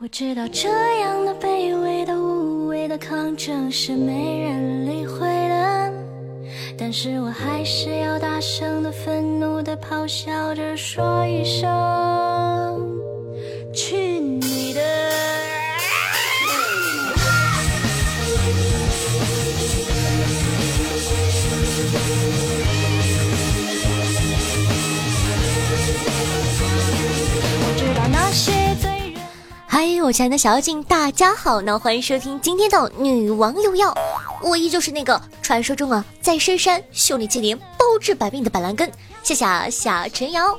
我知道这样的卑微的无谓的抗争是没人理会的，但是我还是要大声的、愤怒的咆哮着说一声：我亲爱的小妖精，大家好呢！欢迎收听今天的女王有药，我依旧是那个传说中啊，在深山修炼千年、包治百病的板蓝根，谢谢夏晨瑶。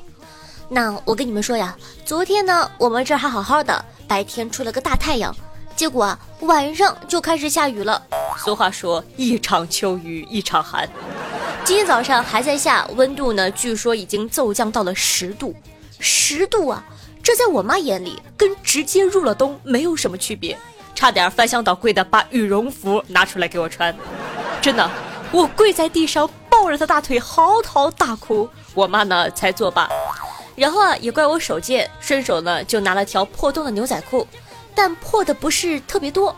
那我跟你们说呀，昨天呢，我们这儿还好好的，白天出了个大太阳，结果啊，晚上就开始下雨了。俗话说，一场秋雨一场寒。今天早上还在下，温度呢，据说已经骤降到了十度，十度啊！这在我妈眼里跟直接入了冬没有什么区别，差点翻箱倒柜的把羽绒服拿出来给我穿。真的，我跪在地上抱着她大腿嚎啕大哭，我妈呢才作罢。然后啊，也怪我手贱，顺手呢就拿了条破洞的牛仔裤，但破的不是特别多，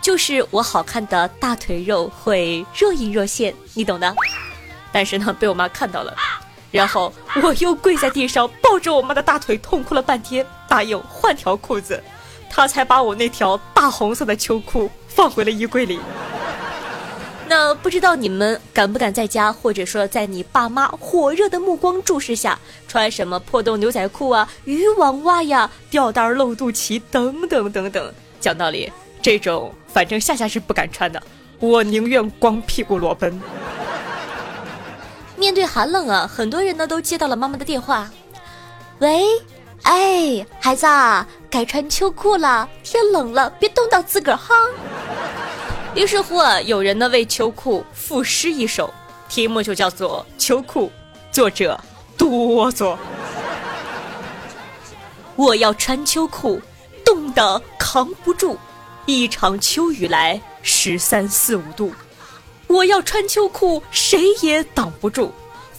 就是我好看的大腿肉会若隐若现，你懂的。但是呢，被我妈看到了。然后我又跪在地上抱着我妈的大腿痛哭了半天，答应换条裤子，她才把我那条大红色的秋裤放回了衣柜里。那不知道你们敢不敢在家，或者说在你爸妈火热的目光注视下，穿什么破洞牛仔裤啊、渔网袜呀、吊带露肚脐等等等等？讲道理，这种反正夏夏是不敢穿的，我宁愿光屁股裸奔。面对寒冷啊，很多人呢都接到了妈妈的电话。喂，哎，孩子啊，该穿秋裤了，天冷了，别冻到自个儿哈。于是乎啊，有人呢为秋裤赋诗一首，题目就叫做《秋裤》，作者哆嗦。我要穿秋裤，冻得扛不住，一场秋雨来，十三四五度。我要穿秋裤，谁也挡不住。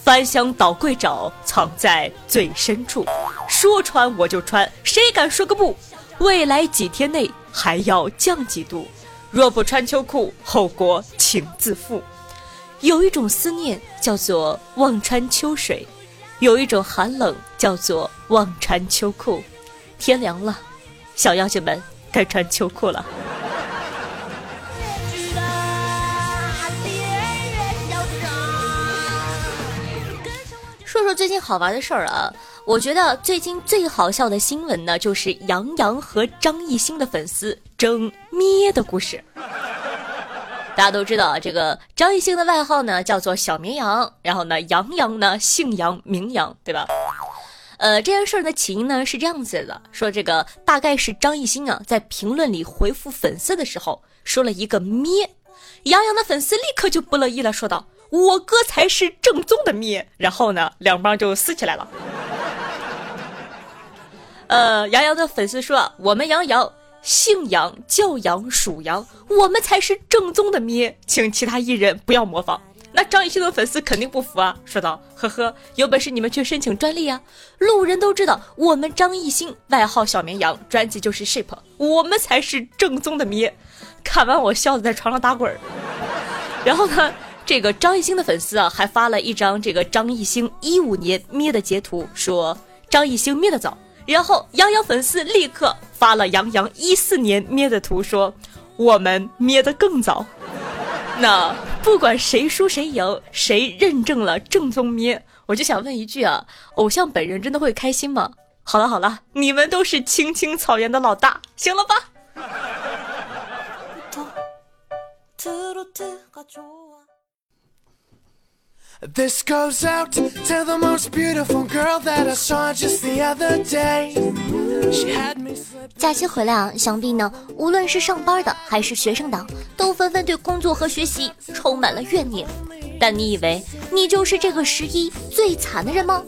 翻箱倒柜找，藏在最深处。说穿我就穿，谁敢说个不？未来几天内还要降几度。若不穿秋裤，后果请自负。有一种思念叫做忘穿秋水，有一种寒冷叫做忘穿秋裤。天凉了，小妖精们该穿秋裤了。说说最近好玩的事儿啊！我觉得最近最好笑的新闻呢，就是杨洋和张艺兴的粉丝争咩的故事。大家都知道啊，这个张艺兴的外号呢叫做小绵羊，然后呢，杨洋呢姓杨名扬，对吧？呃，这件事儿的起因呢是这样子的，说这个大概是张艺兴啊在评论里回复粉丝的时候说了一个咩，杨洋的粉丝立刻就不乐意了，说道。我哥才是正宗的咩，然后呢，两帮就撕起来了。呃，杨洋的粉丝说：“我们杨洋姓杨，叫杨，属羊，我们才是正宗的咩，请其他艺人不要模仿。”那张艺兴的粉丝肯定不服啊，说道：“呵呵，有本事你们去申请专利啊！路人都知道，我们张艺兴外号小绵羊，专辑就是 Ship，我们才是正宗的咩。”看完我笑的在床上打滚儿，然后呢？这个张艺兴的粉丝啊，还发了一张这个张艺兴一五年咩的截图，说张艺兴咩的早。然后杨洋粉丝立刻发了杨洋一四年咩的图，说我们咩的更早。那不管谁输谁赢，谁认证了正宗咩，我就想问一句啊，偶像本人真的会开心吗？好了好了，你们都是青青草原的老大，行了吧？This goes out to the most beautiful girl that I saw just the other day. She had me. 假期回来啊，想必呢，无论是上班的还是学生党，都纷纷对工作和学习充满了怨念。但你以为你就是这个十一最惨的人吗？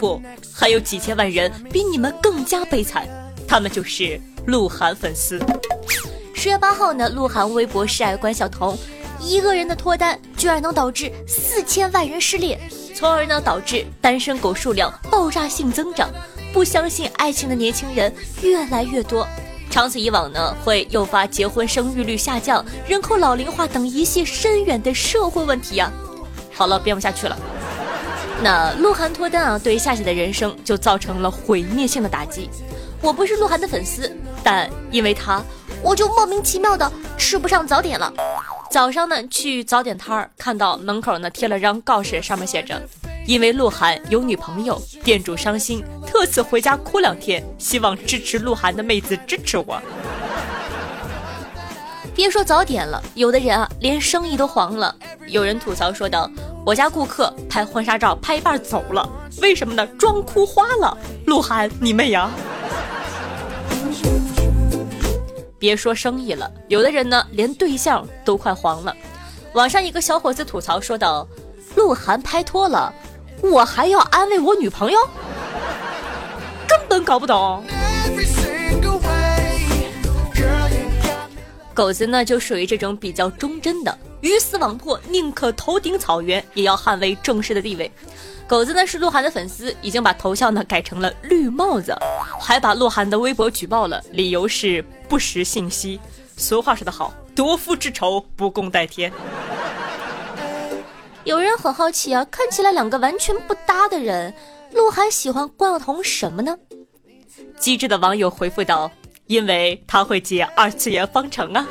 不，还有几千万人比你们更加悲惨，他们就是鹿晗粉丝。十月八号呢，鹿晗微博示爱关晓彤。一个人的脱单居然能导致四千万人失恋，从而呢导致单身狗数量爆炸性增长，不相信爱情的年轻人越来越多。长此以往呢，会诱发结婚生育率下降、人口老龄化等一系深远的社会问题啊。好了，编不下去了。那鹿晗脱单啊，对夏夏的人生就造成了毁灭性的打击。我不是鹿晗的粉丝，但因为他，我就莫名其妙的吃不上早点了。早上呢，去早点摊儿，看到门口呢贴了张告示，上面写着：“因为鹿晗有女朋友，店主伤心，特此回家哭两天，希望支持鹿晗的妹子支持我。”别说早点了，有的人啊，连生意都黄了。有人吐槽说道：“我家顾客拍婚纱照拍一半走了，为什么呢？妆哭花了。鹿晗，你妹呀！”别说生意了，有的人呢，连对象都快黄了。网上一个小伙子吐槽说道：“鹿晗拍拖了，我还要安慰我女朋友，根本搞不懂。”狗子呢，就属于这种比较忠贞的，鱼死网破，宁可头顶草原，也要捍卫正式的地位。狗子呢是鹿晗的粉丝，已经把头像呢改成了绿帽子，还把鹿晗的微博举报了，理由是不实信息。俗话说得好，夺夫之仇不共戴天。有人很好奇啊，看起来两个完全不搭的人，鹿晗喜欢关晓彤什么呢？机智的网友回复道。因为他会解二次元方程啊！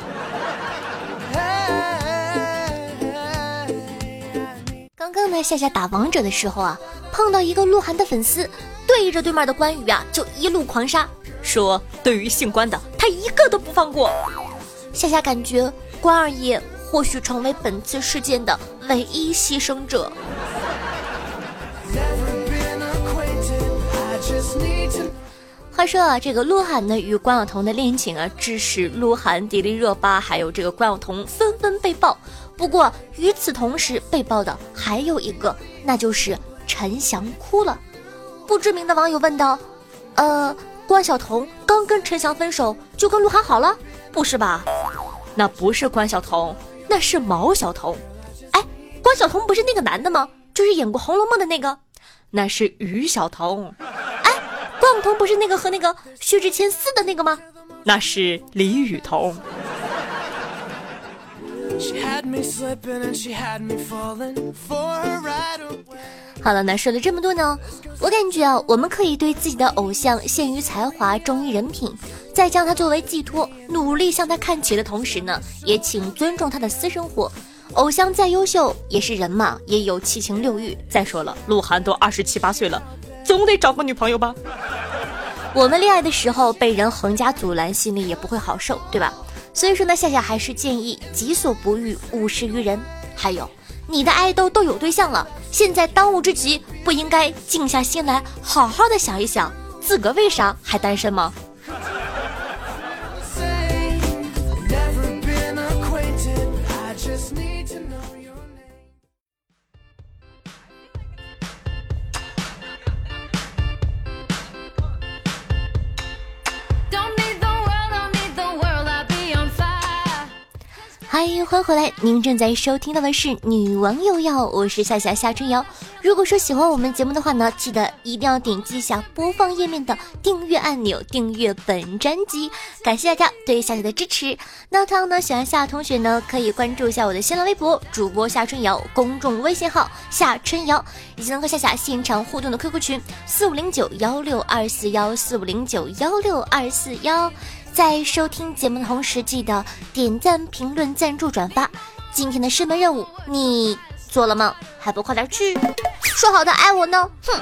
刚刚呢，夏夏打王者的时候啊，碰到一个鹿晗的粉丝，对着对面的关羽啊，就一路狂杀，说对于姓关的，他一个都不放过。夏夏感觉关二爷或许成为本次事件的唯一牺牲者。说啊，这个鹿晗呢与关晓彤的恋情啊，致使鹿晗、迪丽热巴还有这个关晓彤纷纷被爆。不过与此同时被爆的还有一个，那就是陈翔哭了。不知名的网友问道：“呃，关晓彤刚跟陈翔分手，就跟鹿晗好了？不是吧？那不是关晓彤，那是毛晓彤。哎，关晓彤不是那个男的吗？就是演过《红楼梦》的那个，那是于晓彤。”关晓彤不是那个和那个薛之谦似的那个吗？那是李雨桐。好了，那说了这么多呢，我感觉啊，我们可以对自己的偶像限于才华，忠于人品，在将他作为寄托，努力向他看齐的同时呢，也请尊重他的私生活。偶像再优秀也是人嘛，也有七情六欲。再说了，鹿晗都二十七八岁了。总得找个女朋友吧。我们恋爱的时候被人横加阻拦，心里也不会好受，对吧？所以说呢，夏夏还是建议己所不欲，勿施于人。还有，你的爱豆都有对象了，现在当务之急不应该静下心来，好好的想一想，自个为啥还单身吗？欢迎回来，您正在收听到的是《女王有药》，我是夏夏夏春瑶。如果说喜欢我们节目的话呢，记得一定要点击一下播放页面的订阅按钮，订阅本专辑。感谢大家对夏夏的支持。那同样呢，喜欢夏同学呢，可以关注一下我的新浪微博主播夏春瑶，公众微信号夏春瑶，以及能和夏夏现场互动的 QQ 群四五零九幺六二四幺四五零九幺六二四幺。在收听节目的同时，记得点赞、评论、赞助、转发。今天的师门任务你做了吗？还不快点去！说好的爱我呢？哼！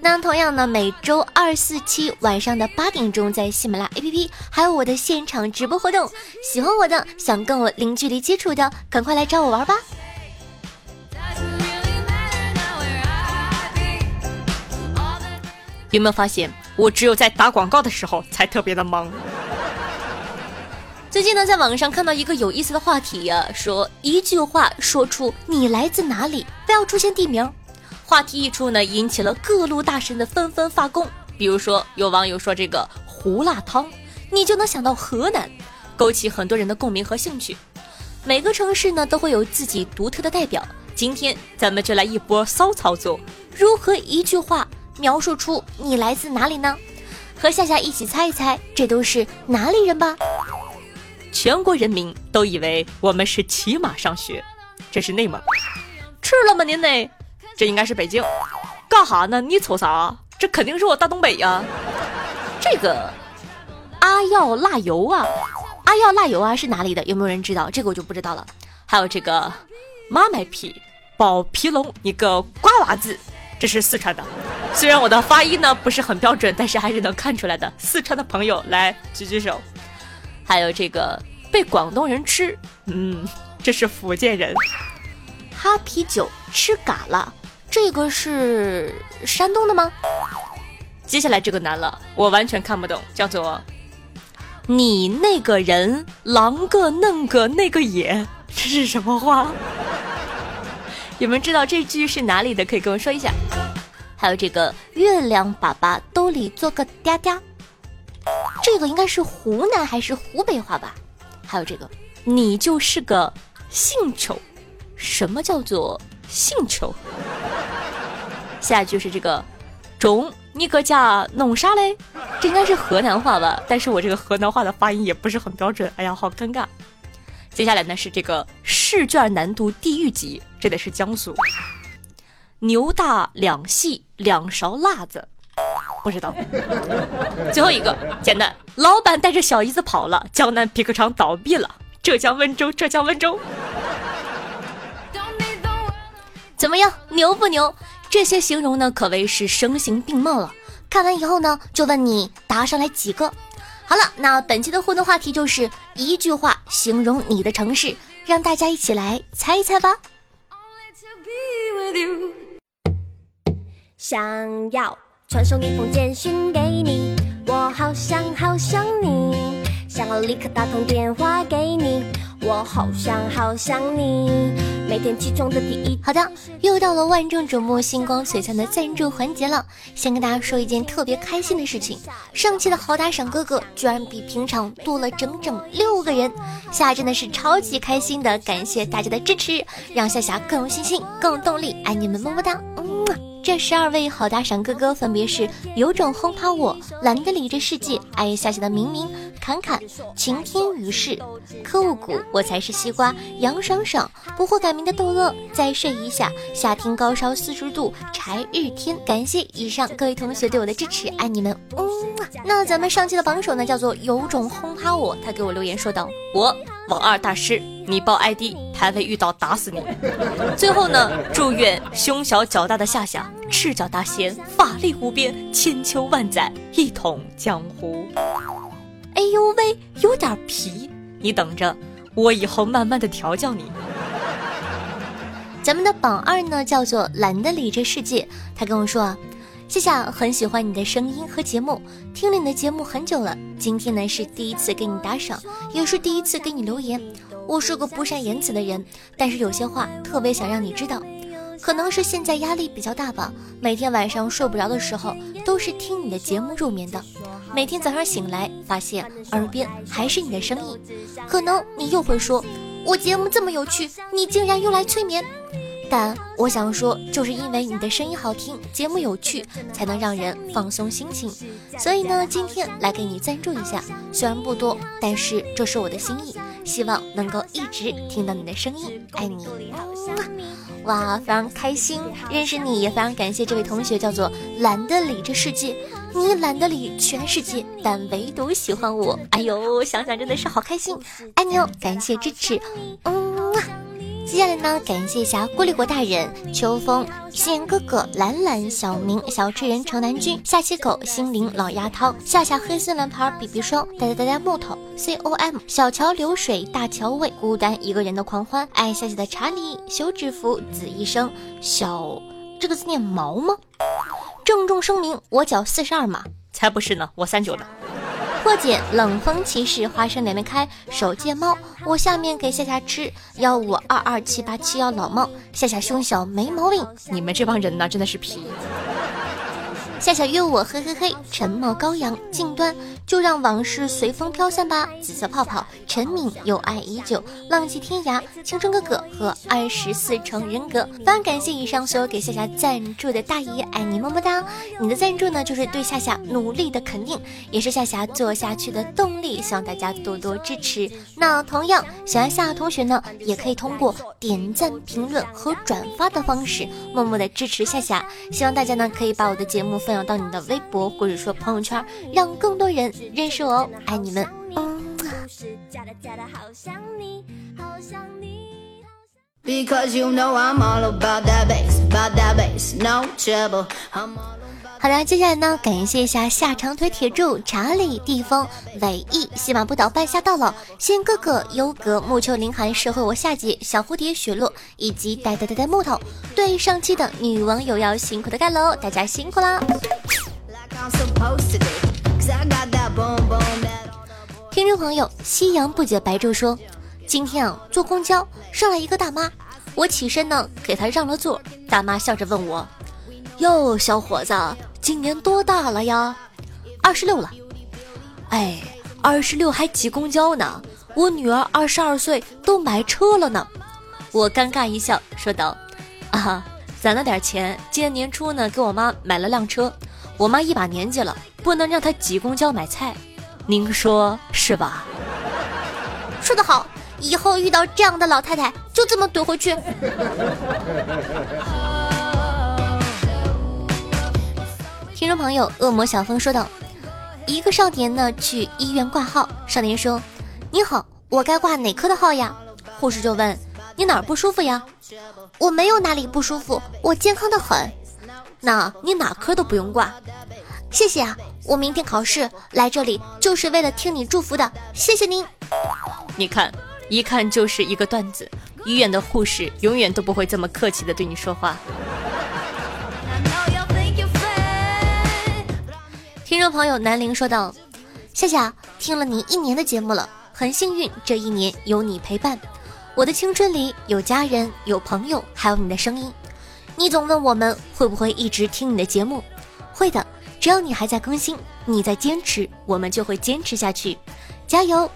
那同样呢，每周二、四、七晚上的八点钟，在喜马拉雅 APP 还有我的现场直播活动。喜欢我的，想跟我零距离接触的，赶快来找我玩吧！有没有发现，我只有在打广告的时候才特别的忙？最近呢，在网上看到一个有意思的话题呀，说一句话说出你来自哪里，不要出现地名。话题一出呢，引起了各路大神的纷纷发功。比如说，有网友说这个胡辣汤，你就能想到河南，勾起很多人的共鸣和兴趣。每个城市呢，都会有自己独特的代表。今天咱们就来一波骚操作，如何一句话？描述出你来自哪里呢？和夏夏一起猜一猜，这都是哪里人吧？全国人民都以为我们是骑马上学，这是内蒙。吃了吗您呢？这应该是北京。干哈呢？你瞅啥？这肯定是我大东北呀。这个阿耀辣油啊，阿耀辣油啊是哪里的？有没有人知道？这个我就不知道了。还有这个妈卖皮包皮龙，你个瓜娃子，这是四川的。虽然我的发音呢不是很标准，但是还是能看出来的。四川的朋友来举举手。还有这个被广东人吃，嗯，这是福建人。哈啤酒吃嘎了，这个是山东的吗？接下来这个难了，我完全看不懂，叫做你那个人狼个弄个那个也，这是什么话？有没有知道这句是哪里的？可以跟我说一下。还有这个月亮粑粑兜里做个嗲嗲。这个应该是湖南还是湖北话吧？还有这个，你就是个性球。什么叫做性球？下一句是这个，中，你搁家弄啥嘞？这应该是河南话吧？但是我这个河南话的发音也不是很标准。哎呀，好尴尬。接下来呢是这个试卷难度地狱级，这得是江苏。牛大两系两勺辣子。不知道，最后一个简单，老板带着小姨子跑了，江南皮革厂倒闭了，浙江温州，浙江温州，怎么样，牛不牛？这些形容呢，可谓是声形并茂了。看完以后呢，就问你答上来几个。好了，那本期的互动话题就是一句话形容你的城市，让大家一起来猜一猜吧。想要。传送一封简讯给你，我好想好想你，想要立刻打通电话给你，我好想好想你。每天起床的第一，好的，又到了万众瞩目、星光璀璨的赞助环节了。先跟大家说一件特别开心的事情，上期的好打赏哥哥居然比平常多了整整六个人，夏真的是超级开心的，感谢大家的支持，让夏夏更有信心、更有动力，爱你们么么哒，嗯。这十二位好打赏哥哥分别是：有种轰趴我，懒得理这世界，爱夏夏的明明，侃侃，晴天雨势，科务谷，我才是西瓜，杨爽爽，不惑改名的逗乐，再睡一下，夏天高烧四十度，柴日天。感谢以上各位同学对我的支持，爱你们。嗯，那咱们上期的榜首呢，叫做有种轰趴我，他给我留言说道：我王二大师，你报 ID，排位遇到打死你。最后呢，祝愿胸小脚大的夏夏。赤脚大仙，法力无边，千秋万载一统江湖。哎呦喂，有点皮，你等着，我以后慢慢的调教你。咱们的榜二呢，叫做懒得理这世界。他跟我说啊，夏夏很喜欢你的声音和节目，听了你的节目很久了。今天呢是第一次给你打赏，也是第一次给你留言。我是个不善言辞的人，但是有些话特别想让你知道。可能是现在压力比较大吧，每天晚上睡不着的时候都是听你的节目入眠的。每天早上醒来，发现耳边还是你的声音。可能你又会说，我节目这么有趣，你竟然用来催眠。但我想说，就是因为你的声音好听，节目有趣，才能让人放松心情。所以呢，今天来给你赞助一下，虽然不多，但是这是我的心意，希望能够一直听到你的声音，爱你。哇，非常开心认识你，也非常感谢这位同学，叫做懒得理这世界，你懒得理全世界，但唯独喜欢我。哎呦，想想真的是好开心，爱你哦，感谢支持，嗯。接下来呢，感谢一下郭立国大人、秋风、夕颜哥哥、懒懒、小明、小智人、城南君、下期狗、心灵、老鸭汤、夏夏黑丝蓝牌、B B 霜、呆呆呆呆木头、C O M、小桥流水、大桥尾、孤单一个人的狂欢、爱夏夏的查理、休止符、子医生、小这个字念毛吗？郑重声明，我脚四十二码，才不是呢，我三九的。破解冷风骑士花生连连开手贱猫，我下面给夏夏吃幺五二二七八七幺老猫，夏夏胸小没毛病。你们这帮人呢，真的是皮。夏夏约我，嘿嘿嘿，沉默羔羊，近端就让往事随风飘散吧。紫色泡泡，陈敏，有爱已久，浪迹天涯，青春哥哥和二十四重人格。非常感谢以上所有给夏夏赞助的大爷，爱你么么哒！你的赞助呢，就是对夏夏努力的肯定，也是夏夏做下去的动力。希望大家多多支持。那同样，喜欢夏夏同学呢，也可以通过点赞、评论和转发的方式，默默的支持夏夏。希望大家呢，可以把我的节目。分享到你的微博或者说朋友圈，让更多人认识我哦！爱你们。好了，接下来呢，感谢一下下长腿铁柱、查理、地风、伟毅、西马不倒、半夏到老、仙哥哥、优格、木秋、林寒、社会我夏姐、小蝴蝶、雪落以及呆呆呆呆木头。对上期的女网友要辛苦的盖楼，大家辛苦啦！听众朋友，夕阳不解白昼说，今天啊，坐公交上来一个大妈，我起身呢给她让了座，大妈笑着问我。哟，小伙子，今年多大了呀？二十六了。哎，二十六还挤公交呢？我女儿二十二岁都买车了呢。我尴尬一笑，说道：“啊，攒了点钱，今年年初呢，给我妈买了辆车。我妈一把年纪了，不能让她挤公交买菜，您说是吧？”说得好，以后遇到这样的老太太，就这么怼回去。听众朋友，恶魔小峰说道：“一个少年呢去医院挂号，少年说：‘你好，我该挂哪科的号呀？’护士就问：‘你哪儿不舒服呀？’我没有哪里不舒服，我健康的很。那你哪科都不用挂，谢谢啊！我明天考试来这里就是为了听你祝福的，谢谢您。你看，一看就是一个段子。医院的护士永远都不会这么客气的对你说话。”听众朋友南陵说道：“夏夏听了你一年的节目了，很幸运这一年有你陪伴，我的青春里有家人、有朋友，还有你的声音。你总问我们会不会一直听你的节目，会的，只要你还在更新，你在坚持，我们就会坚持下去，加油！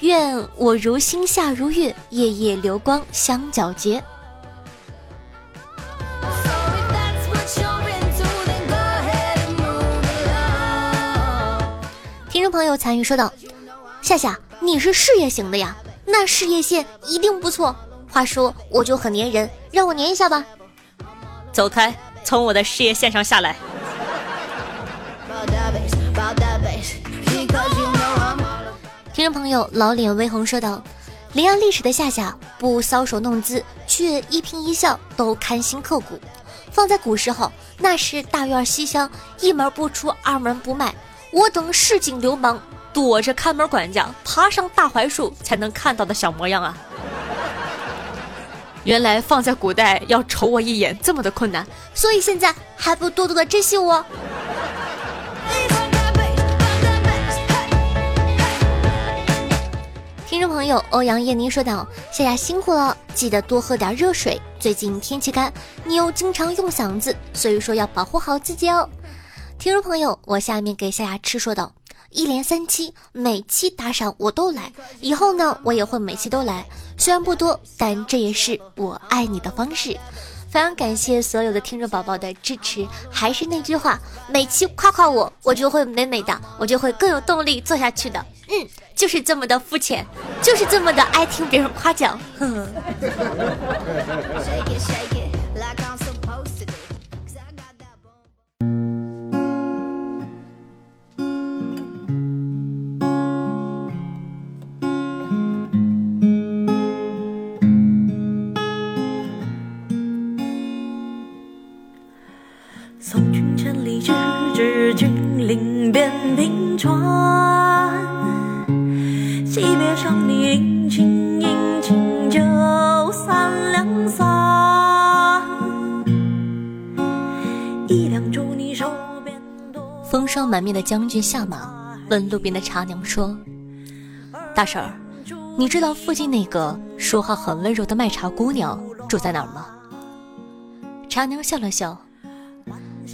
愿我如星夏如月，夜夜流光相皎洁。”朋友参与说道：“夏夏，你是事业型的呀，那事业线一定不错。话说我就很粘人，让我粘一下吧。走开，从我的事业线上下来。”听众朋友老脸微红说道：“临安历史的夏夏不搔首弄姿，却一颦一笑都堪心刻骨。放在古时候，那是大院西厢，一门不出，二门不迈。”我等市井流氓躲着看门管家爬上大槐树才能看到的小模样啊！原来放在古代要瞅我一眼这么的困难，所以现在还不多多的珍惜我。听众朋友欧阳燕妮说道：“夏夏辛苦了，记得多喝点热水。最近天气干，你又经常用嗓子，所以说要保护好自己哦。”听众朋友，我下面给夏牙吃说道：一连三期，每期打赏我都来，以后呢，我也会每期都来，虽然不多，但这也是我爱你的方式。非常感谢所有的听众宝宝的支持，还是那句话，每期夸夸我，我就会美美的，我就会更有动力做下去的。嗯，就是这么的肤浅，就是这么的爱听别人夸奖。呵呵。风霜满面的将军下马，问路边的茶娘说：“大婶儿，你知道附近那个说话很温柔的卖茶姑娘住在哪儿吗？”茶娘笑了笑：“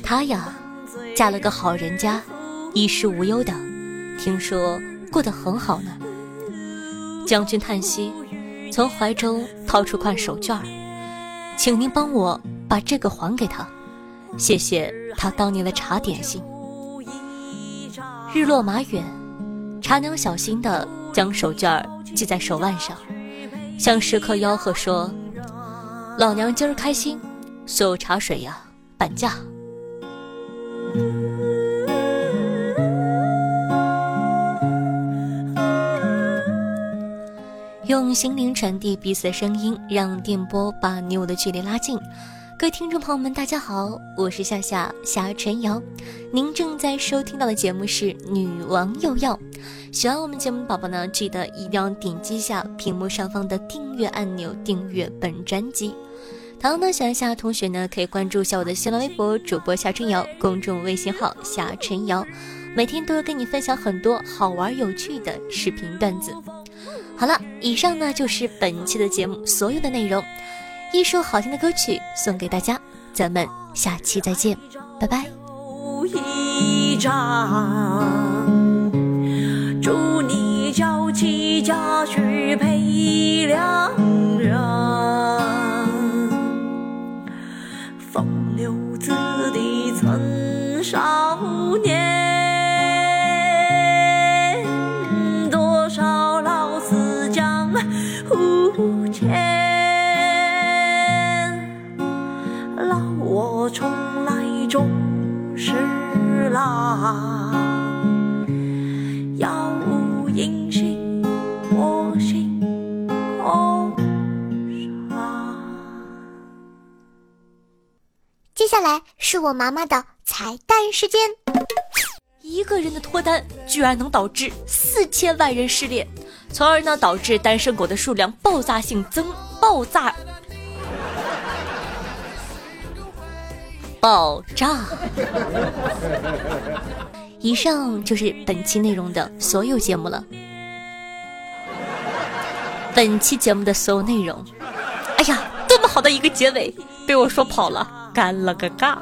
她呀。”嫁了个好人家，衣食无忧的，听说过得很好呢。将军叹息，从怀中掏出块手绢，请您帮我把这个还给他，谢谢他当年的茶点心。日落马远，茶娘小心地将手绢儿系在手腕上，向食客吆喝说：“老娘今儿开心，所有茶水呀，半价。”用心灵传递彼此的声音，让电波把你我的距离拉近。各位听众朋友们，大家好，我是夏夏夏晨瑶，您正在收听到的节目是《女王又要》。喜欢我们节目宝宝呢，记得一定要点击一下屏幕上方的订阅按钮，订阅本专辑。同样呢，喜欢夏同学呢，可以关注一下我的新浪微博主播夏春瑶，公众微信号夏春瑶，每天都会跟你分享很多好玩有趣的视频段子。好了，以上呢就是本期的节目所有的内容。一首好听的歌曲送给大家，咱们下期再见，拜拜。一祝你娇妻佳婿配良人，接下来是我妈妈的彩蛋时间。一个人的脱单居然能导致四千万人失恋，从而呢导致单身狗的数量爆炸性增爆炸。爆炸！以上就是本期内容的所有节目了。本期节目的所有内容，哎呀，多么好的一个结尾，被我说跑了，干了个尬。